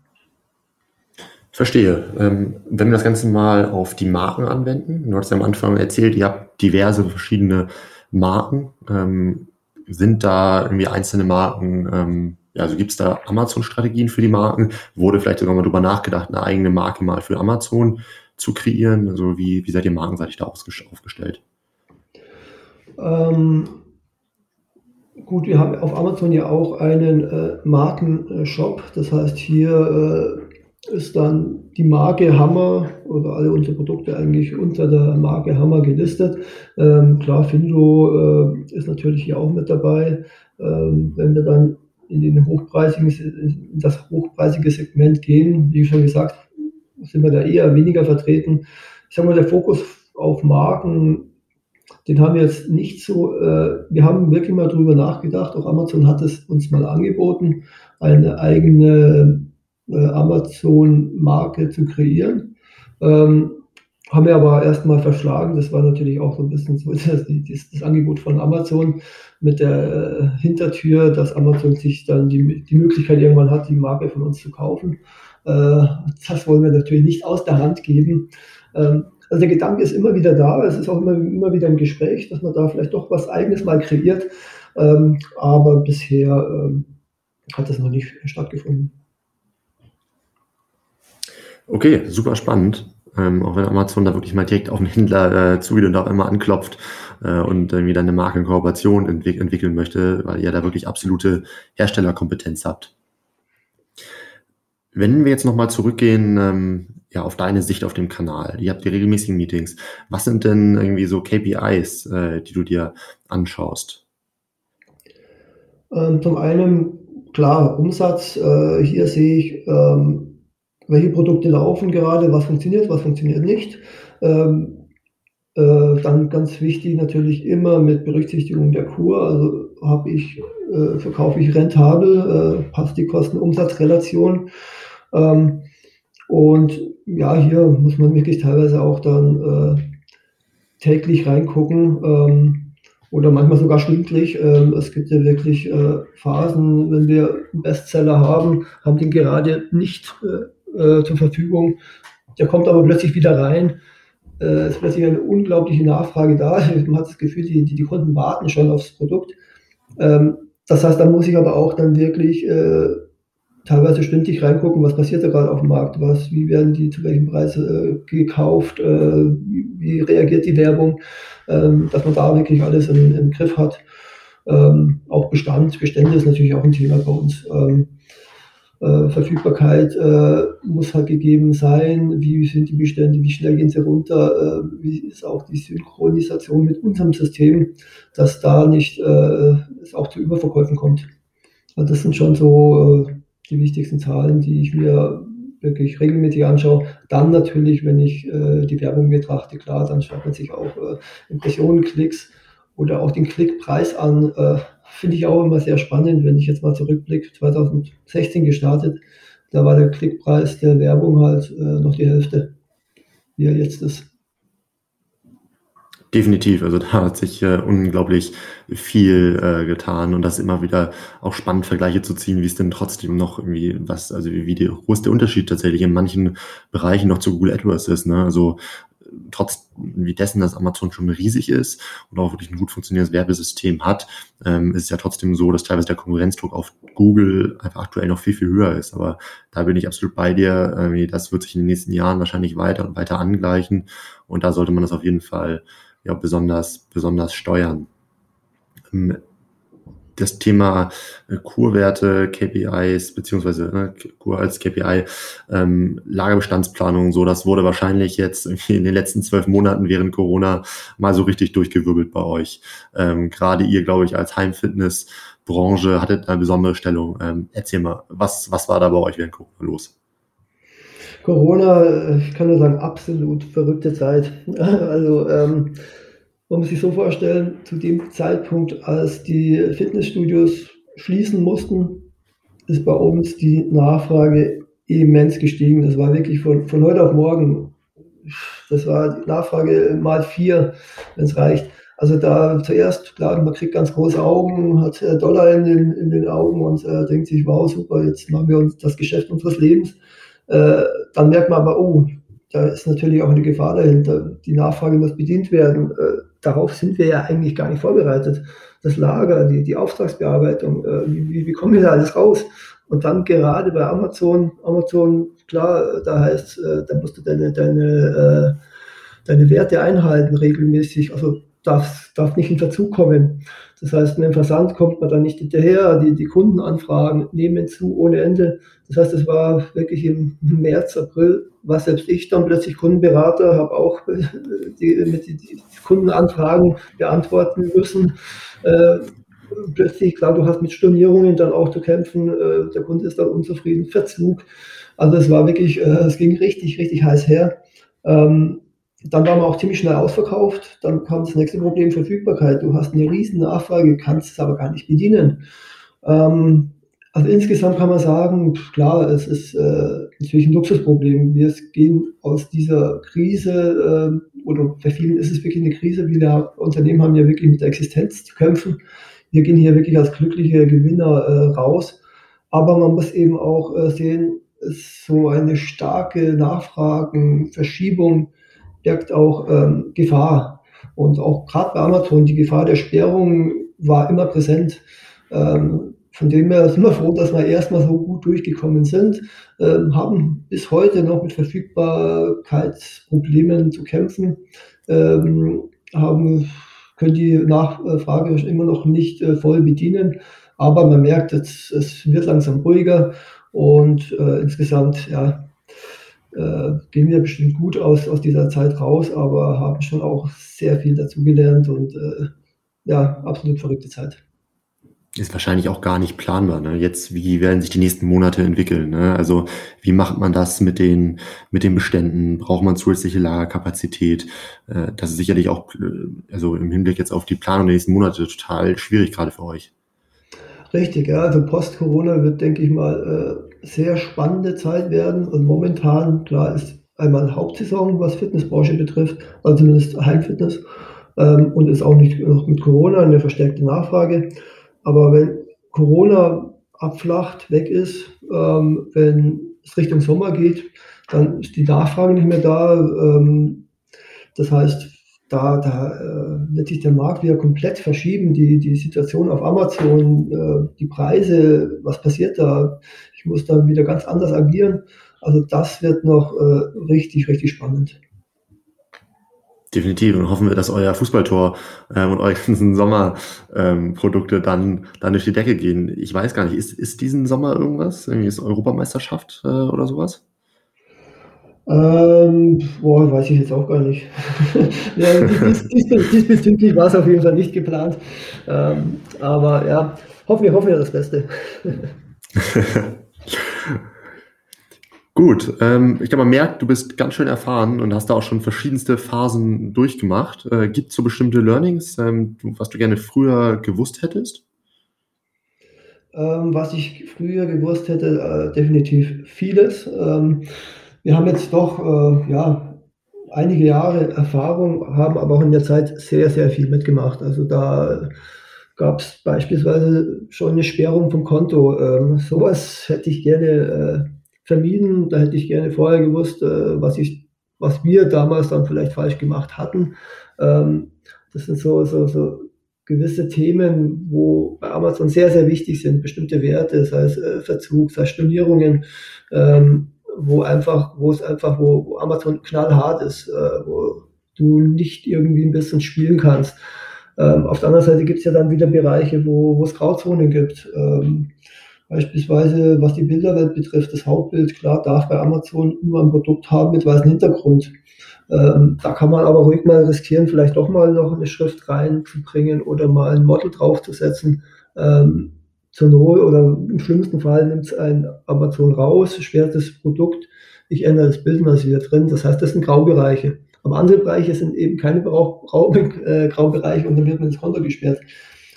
Verstehe. Ähm, wenn wir das Ganze mal auf die Marken anwenden, du hast ja am Anfang erzählt, ihr habt diverse verschiedene Marken. Ähm, sind da irgendwie einzelne Marken also gibt es da Amazon-Strategien für die Marken? Wurde vielleicht sogar mal drüber nachgedacht, eine eigene Marke mal für Amazon zu kreieren? Also wie, wie seid ihr markenseitig da aufgestellt? Ähm, gut, wir haben auf Amazon ja auch einen äh, Markenshop. Das heißt, hier äh, ist dann die Marke Hammer oder alle unsere Produkte eigentlich unter der Marke Hammer gelistet. Ähm, klar, Findo äh, ist natürlich hier auch mit dabei. Ähm, wenn wir dann in, den hochpreisigen, in das hochpreisige Segment gehen. Wie schon gesagt, sind wir da eher weniger vertreten. Ich sage mal, der Fokus auf Marken, den haben wir jetzt nicht so, äh, wir haben wirklich mal drüber nachgedacht, auch Amazon hat es uns mal angeboten, eine eigene äh, Amazon-Marke zu kreieren. Ähm, haben wir aber erstmal verschlagen. Das war natürlich auch so ein bisschen so das, das, das Angebot von Amazon mit der äh, Hintertür, dass Amazon sich dann die, die Möglichkeit irgendwann hat, die Marke von uns zu kaufen. Äh, das wollen wir natürlich nicht aus der Hand geben. Ähm, also der Gedanke ist immer wieder da. Es ist auch immer, immer wieder im Gespräch, dass man da vielleicht doch was Eigenes mal kreiert. Ähm, aber bisher ähm, hat das noch nicht stattgefunden. Okay, super spannend. Ähm, auch wenn Amazon da wirklich mal direkt auf den Händler äh, zugeht und auch immer anklopft äh, und irgendwie dann eine Markenkooperation entwick entwickeln möchte, weil ihr da wirklich absolute Herstellerkompetenz habt. Wenn wir jetzt nochmal zurückgehen ähm, ja, auf deine Sicht auf dem Kanal, ihr habt die regelmäßigen Meetings, was sind denn irgendwie so KPIs, äh, die du dir anschaust? Ähm, zum einen, klar, Umsatz. Äh, hier sehe ich, ähm, welche Produkte laufen gerade, was funktioniert, was funktioniert nicht. Ähm, äh, dann ganz wichtig natürlich immer mit Berücksichtigung der Kur. Also habe ich, äh, verkaufe ich rentabel, äh, passt die Kosten-Umsatz-Relation. Ähm, und ja, hier muss man wirklich teilweise auch dann äh, täglich reingucken. Ähm, oder manchmal sogar stündlich. Ähm, es gibt ja wirklich äh, Phasen, wenn wir einen Bestseller haben, haben den gerade nicht äh, äh, zur Verfügung. Der kommt aber plötzlich wieder rein. Es ist plötzlich eine unglaubliche Nachfrage da. Man hat das Gefühl, die, die, Kunden warten schon aufs Produkt. Ähm, das heißt, da muss ich aber auch dann wirklich teilweise stündlich reingucken, was passiert da gerade auf dem Markt, was, wie werden die zu welchem Preis äh, gekauft, äh, wie, wie, reagiert die Werbung, ähm, dass man da wirklich alles im, im Griff hat. Ähm, auch Bestand, Bestände ist natürlich auch ein Thema bei uns. Ähm, äh, Verfügbarkeit äh, muss halt gegeben sein, wie sind die Bestände, wie schnell gehen sie runter, äh, wie ist auch die Synchronisation mit unserem System, dass da nicht äh, es auch zu Überverkäufen kommt. Also das sind schon so äh, die wichtigsten Zahlen, die ich mir wirklich regelmäßig anschaue. Dann natürlich, wenn ich äh, die Werbung betrachte, klar, dann schaut man sich auch äh, Impressionen, Klicks oder auch den Klickpreis an. Äh, Finde ich auch immer sehr spannend, wenn ich jetzt mal zurückblicke, 2016 gestartet, da war der Klickpreis der Werbung halt äh, noch die Hälfte, wie er jetzt ist. Definitiv, also da hat sich äh, unglaublich viel äh, getan und das immer wieder auch spannend Vergleiche zu ziehen, wie es denn trotzdem noch irgendwie was, also wie, wie die, der Unterschied tatsächlich in manchen Bereichen noch zu Google AdWords ist, ne? Also trotz wie dessen, dass Amazon schon riesig ist und auch wirklich ein gut funktionierendes Werbesystem hat, ähm, ist es ja trotzdem so, dass teilweise der Konkurrenzdruck auf Google einfach aktuell noch viel, viel höher ist. Aber da bin ich absolut bei dir. Ähm, das wird sich in den nächsten Jahren wahrscheinlich weiter und weiter angleichen. Und da sollte man das auf jeden Fall ja besonders, besonders steuern. Ähm, das Thema äh, Kurwerte, KPIs, beziehungsweise ne, Kur als KPI, ähm, Lagerbestandsplanung, so, das wurde wahrscheinlich jetzt in den letzten zwölf Monaten während Corona mal so richtig durchgewirbelt bei euch. Ähm, Gerade ihr, glaube ich, als Heimfitnessbranche hattet eine besondere Stellung. Ähm, erzähl mal, was, was war da bei euch während Corona los? Corona, ich kann nur sagen, absolut verrückte Zeit. Also ähm, man muss sich so vorstellen, zu dem Zeitpunkt, als die Fitnessstudios schließen mussten, ist bei uns die Nachfrage immens gestiegen. Das war wirklich von, von heute auf morgen. Das war die Nachfrage mal vier, wenn es reicht. Also da zuerst, klar, man kriegt ganz große Augen, hat äh, Dollar in den, in den Augen und äh, denkt sich, wow, super, jetzt machen wir uns das Geschäft unseres Lebens. Äh, dann merkt man aber, oh, da ist natürlich auch eine Gefahr dahinter. Die Nachfrage muss bedient werden. Darauf sind wir ja eigentlich gar nicht vorbereitet. Das Lager, die, die Auftragsbearbeitung, äh, wie, wie kommen wir da alles raus? Und dann gerade bei Amazon, Amazon, klar, da heißt, äh, da musst du deine, deine, äh, deine Werte einhalten regelmäßig. Also darf, darf nicht kommen. Das heißt, mit dem Versand kommt man dann nicht hinterher. Die, die Kundenanfragen nehmen zu ohne Ende. Das heißt, es war wirklich im März, April, war selbst ich dann plötzlich Kundenberater, habe auch die, die, die, Kundenanfragen beantworten müssen. Äh, plötzlich, klar, du hast mit Stornierungen dann auch zu kämpfen. Äh, der Kunde ist dann unzufrieden, Verzug. Also es war wirklich, äh, es ging richtig, richtig heiß her. Ähm, dann waren wir auch ziemlich schnell ausverkauft. Dann kam das nächste Problem, Verfügbarkeit. Du hast eine riesen Nachfrage, kannst es aber gar nicht bedienen. Ähm, also insgesamt kann man sagen, klar, es ist äh, natürlich ein Luxusproblem. Wir gehen aus dieser Krise, äh, oder für vielen ist es wirklich eine Krise. Viele Unternehmen haben ja wirklich mit der Existenz zu kämpfen. Wir gehen hier wirklich als glückliche Gewinner äh, raus. Aber man muss eben auch äh, sehen, ist so eine starke Nachfragenverschiebung birgt auch ähm, Gefahr. Und auch gerade bei Amazon, die Gefahr der Sperrung war immer präsent. Ähm, von dem her sind wir froh, dass wir erstmal so gut durchgekommen sind, ähm, haben bis heute noch mit Verfügbarkeitsproblemen zu kämpfen, ähm, haben, können die Nachfrage immer noch nicht äh, voll bedienen, aber man merkt, es, es wird langsam ruhiger und äh, insgesamt ja, äh, gehen wir bestimmt gut aus, aus dieser Zeit raus, aber haben schon auch sehr viel dazugelernt und äh, ja, absolut verrückte Zeit ist wahrscheinlich auch gar nicht planbar. Ne? Jetzt, wie werden sich die nächsten Monate entwickeln? Ne? Also wie macht man das mit den, mit den Beständen? Braucht man zusätzliche Lagerkapazität? Äh, das ist sicherlich auch, äh, also im Hinblick jetzt auf die Planung der nächsten Monate total schwierig gerade für euch. Richtig, ja. Also Post-Corona wird, denke ich mal, äh, sehr spannende Zeit werden. Und momentan, klar, ist einmal Hauptsaison, was Fitnessbranche betrifft, also zumindest Heimfitness. Ähm, und ist auch nicht noch mit Corona eine verstärkte Nachfrage. Aber wenn Corona abflacht, weg ist, ähm, wenn es Richtung Sommer geht, dann ist die Nachfrage nicht mehr da. Ähm, das heißt, da, da äh, wird sich der Markt wieder komplett verschieben. Die, die Situation auf Amazon, äh, die Preise, was passiert da? Ich muss dann wieder ganz anders agieren. Also das wird noch äh, richtig, richtig spannend. Definitiv und hoffen wir, dass euer Fußballtor ähm, und eure ganzen Sommerprodukte ähm, dann, dann durch die Decke gehen. Ich weiß gar nicht, ist, ist diesen Sommer irgendwas? Irgendwie ist Europameisterschaft äh, oder sowas? Ähm, boah, weiß ich jetzt auch gar nicht. ja, dies, dies, diesbezüglich war es auf jeden Fall nicht geplant. Ähm, aber ja, hoffen wir, hoffen wir das Beste. Gut, ähm, ich glaube, man merkt, du bist ganz schön erfahren und hast da auch schon verschiedenste Phasen durchgemacht. Äh, Gibt es so bestimmte Learnings, ähm, was du gerne früher gewusst hättest? Ähm, was ich früher gewusst hätte, äh, definitiv vieles. Ähm, wir haben jetzt doch äh, ja, einige Jahre Erfahrung, haben aber auch in der Zeit sehr, sehr viel mitgemacht. Also da gab es beispielsweise schon eine Sperrung vom Konto. Ähm, sowas hätte ich gerne äh, vermieden. Da hätte ich gerne vorher gewusst, äh, was, ich, was wir damals dann vielleicht falsch gemacht hatten. Ähm, das sind so, so, so gewisse Themen, wo bei Amazon sehr, sehr wichtig sind, bestimmte Werte, sei es äh, Verzug, sei es Stornierungen, ähm, wo einfach, wo es einfach, wo, wo Amazon knallhart ist, äh, wo du nicht irgendwie ein bisschen spielen kannst. Ähm, auf der anderen Seite gibt es ja dann wieder Bereiche, wo, es Grauzonen gibt. Ähm, Beispielsweise, was die Bilderwelt betrifft, das Hauptbild, klar, darf bei Amazon immer ein Produkt haben mit weißem Hintergrund. Ähm, da kann man aber ruhig mal riskieren, vielleicht doch mal noch eine Schrift reinzubringen oder mal ein Model draufzusetzen. Ähm, zur Not oder im schlimmsten Fall nimmt es ein Amazon raus, sperrt das Produkt, ich ändere das Bild und das ist wieder drin. Das heißt, das sind Graubereiche. Aber andere Bereiche sind eben keine äh, Graubereiche und dann wird man ins Konto gesperrt.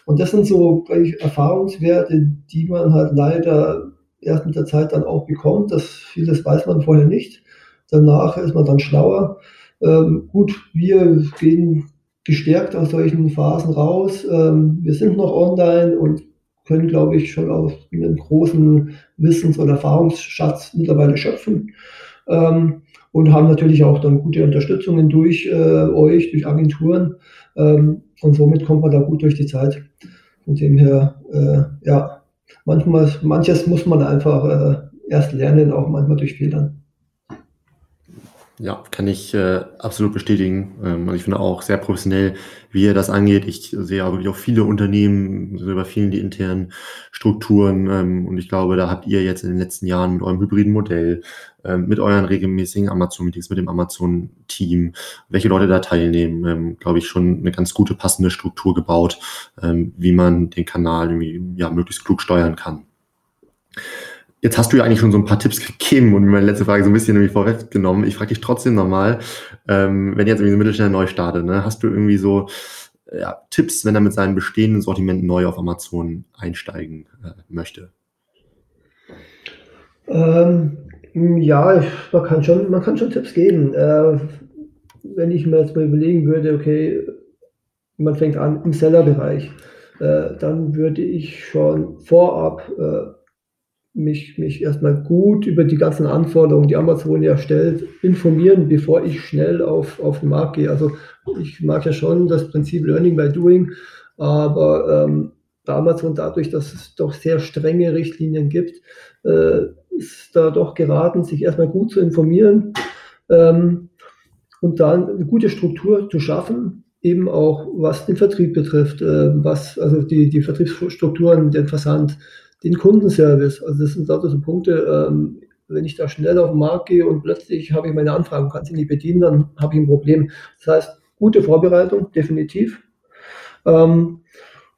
Und das sind so Erfahrungswerte, die man halt leider erst mit der Zeit dann auch bekommt. Das vieles weiß man vorher nicht. Danach ist man dann schlauer. Ähm, gut, wir gehen gestärkt aus solchen Phasen raus. Ähm, wir sind noch online und können, glaube ich, schon aus einem großen Wissens- und Erfahrungsschatz mittlerweile schöpfen. Ähm, und haben natürlich auch dann gute Unterstützungen durch äh, euch, durch Agenturen. Ähm, und somit kommt man da gut durch die Zeit. Von dem her, äh, ja, manchmal, manches muss man einfach äh, erst lernen, auch manchmal durch Fehlern. Ja, kann ich äh, absolut bestätigen. Ähm, und ich finde auch sehr professionell, wie ihr das angeht. Ich sehe auch wirklich auch viele Unternehmen, so über vielen die internen Strukturen. Ähm, und ich glaube, da habt ihr jetzt in den letzten Jahren mit eurem hybriden Modell, ähm, mit euren regelmäßigen Amazon-Meetings, mit dem Amazon-Team, welche Leute da teilnehmen, ähm, glaube ich, schon eine ganz gute, passende Struktur gebaut, ähm, wie man den Kanal irgendwie ja, möglichst klug steuern kann. Jetzt hast du ja eigentlich schon so ein paar Tipps gegeben und meine letzte Frage so ein bisschen nämlich vorweggenommen. Ich frage dich trotzdem nochmal, ähm, wenn jetzt irgendwie so Mittelständler neu startet, ne, hast du irgendwie so ja, Tipps, wenn er mit seinem bestehenden Sortiment neu auf Amazon einsteigen äh, möchte? Ähm, ja, man kann, schon, man kann schon Tipps geben. Äh, wenn ich mir jetzt mal überlegen würde, okay, man fängt an im Sellerbereich, äh, dann würde ich schon vorab äh, mich, mich erstmal gut über die ganzen Anforderungen, die Amazon ja stellt, informieren, bevor ich schnell auf, auf den Markt gehe. Also ich mag ja schon das Prinzip Learning by Doing, aber ähm, bei Amazon dadurch, dass es doch sehr strenge Richtlinien gibt, äh, ist da doch geraten, sich erstmal gut zu informieren ähm, und dann eine gute Struktur zu schaffen, eben auch was den Vertrieb betrifft, äh, was also die, die Vertriebsstrukturen, den Versand, den Kundenservice. Also das sind also so Punkte, ähm, wenn ich da schnell auf den Markt gehe und plötzlich habe ich meine Anfragen, kann sie nicht bedienen, dann habe ich ein Problem. Das heißt, gute Vorbereitung, definitiv. Ähm,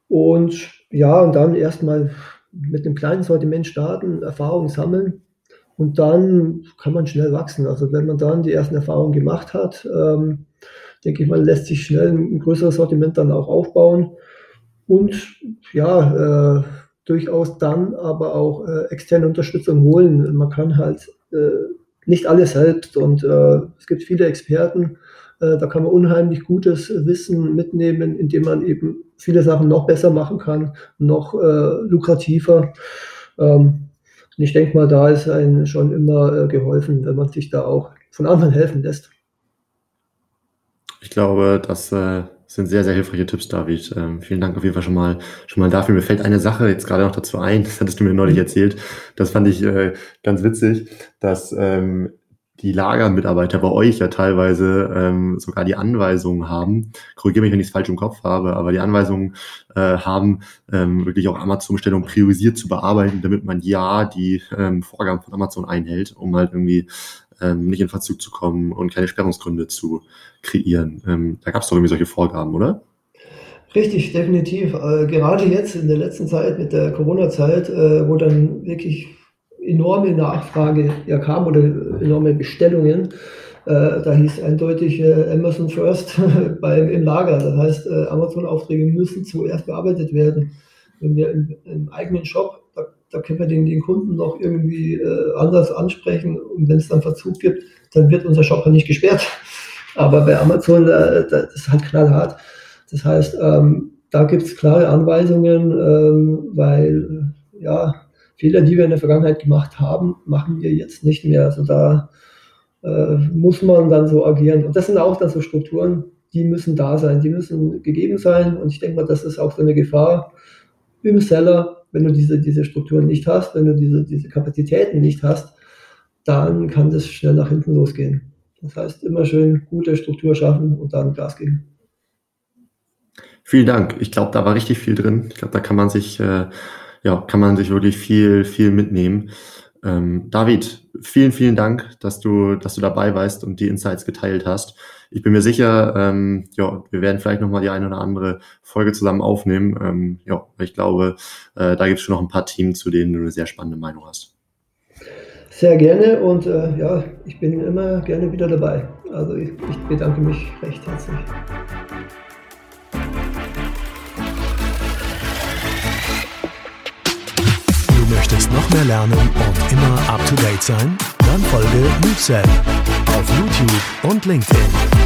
und ja, und dann erstmal mit einem kleinen Sortiment starten, Erfahrung sammeln und dann kann man schnell wachsen. Also wenn man dann die ersten Erfahrungen gemacht hat, ähm, denke ich mal, lässt sich schnell ein größeres Sortiment dann auch aufbauen und ja, äh, durchaus dann aber auch äh, externe Unterstützung holen. Man kann halt äh, nicht alles selbst und äh, es gibt viele Experten, äh, da kann man unheimlich gutes Wissen mitnehmen, indem man eben viele Sachen noch besser machen kann, noch äh, lukrativer. Ähm, und ich denke mal, da ist einem schon immer äh, geholfen, wenn man sich da auch von anderen helfen lässt. Ich glaube, das äh, sind sehr, sehr hilfreiche Tipps, David. Ähm, vielen Dank auf jeden Fall schon mal, schon mal dafür. Mir fällt eine Sache jetzt gerade noch dazu ein, das hattest du mir neulich erzählt. Das fand ich äh, ganz witzig, dass ähm, die Lagermitarbeiter bei euch ja teilweise ähm, sogar die Anweisungen haben, korrigiere mich, wenn ich es falsch im Kopf habe, aber die Anweisungen äh, haben, ähm, wirklich auch Amazon-Bestellungen priorisiert zu bearbeiten, damit man ja die ähm, Vorgaben von Amazon einhält, um halt irgendwie ähm, nicht in Verzug zu kommen und keine Sperrungsgründe zu kreieren. Ähm, da gab es doch irgendwie solche Vorgaben, oder? Richtig, definitiv. Äh, gerade jetzt in der letzten Zeit mit der Corona-Zeit, äh, wo dann wirklich enorme Nachfrage ja kam oder enorme Bestellungen. Äh, da hieß eindeutig äh, Amazon First beim, im Lager. Das heißt, äh, Amazon-Aufträge müssen zuerst bearbeitet werden. Wenn wir im, im eigenen Shop, da, können wir den, den Kunden noch irgendwie äh, anders ansprechen und wenn es dann Verzug gibt, dann wird unser Shop halt nicht gesperrt. Aber bei Amazon, äh, das ist halt knallhart. Das heißt, ähm, da gibt es klare Anweisungen, ähm, weil ja, Fehler, die wir in der Vergangenheit gemacht haben, machen wir jetzt nicht mehr. Also da äh, muss man dann so agieren. Und das sind auch dann so Strukturen, die müssen da sein, die müssen gegeben sein. Und ich denke mal, das ist auch so eine Gefahr im Seller, wenn du diese, diese Strukturen nicht hast, wenn du diese, diese Kapazitäten nicht hast, dann kann das schnell nach hinten losgehen. Das heißt, immer schön gute Struktur schaffen und dann Gas geben. Vielen Dank. Ich glaube, da war richtig viel drin. Ich glaube, da kann man sich äh, ja, kann man sich wirklich viel, viel mitnehmen. Ähm, David, vielen, vielen Dank, dass du, dass du dabei warst und die Insights geteilt hast. Ich bin mir sicher, ähm, ja, wir werden vielleicht nochmal die eine oder andere Folge zusammen aufnehmen. Ähm, ja, ich glaube, äh, da gibt es schon noch ein paar Themen, zu denen du eine sehr spannende Meinung hast. Sehr gerne und äh, ja, ich bin immer gerne wieder dabei. Also ich, ich bedanke mich recht herzlich. möchtest noch mehr lernen und immer up to date sein? Dann folge MoveSell auf YouTube und LinkedIn.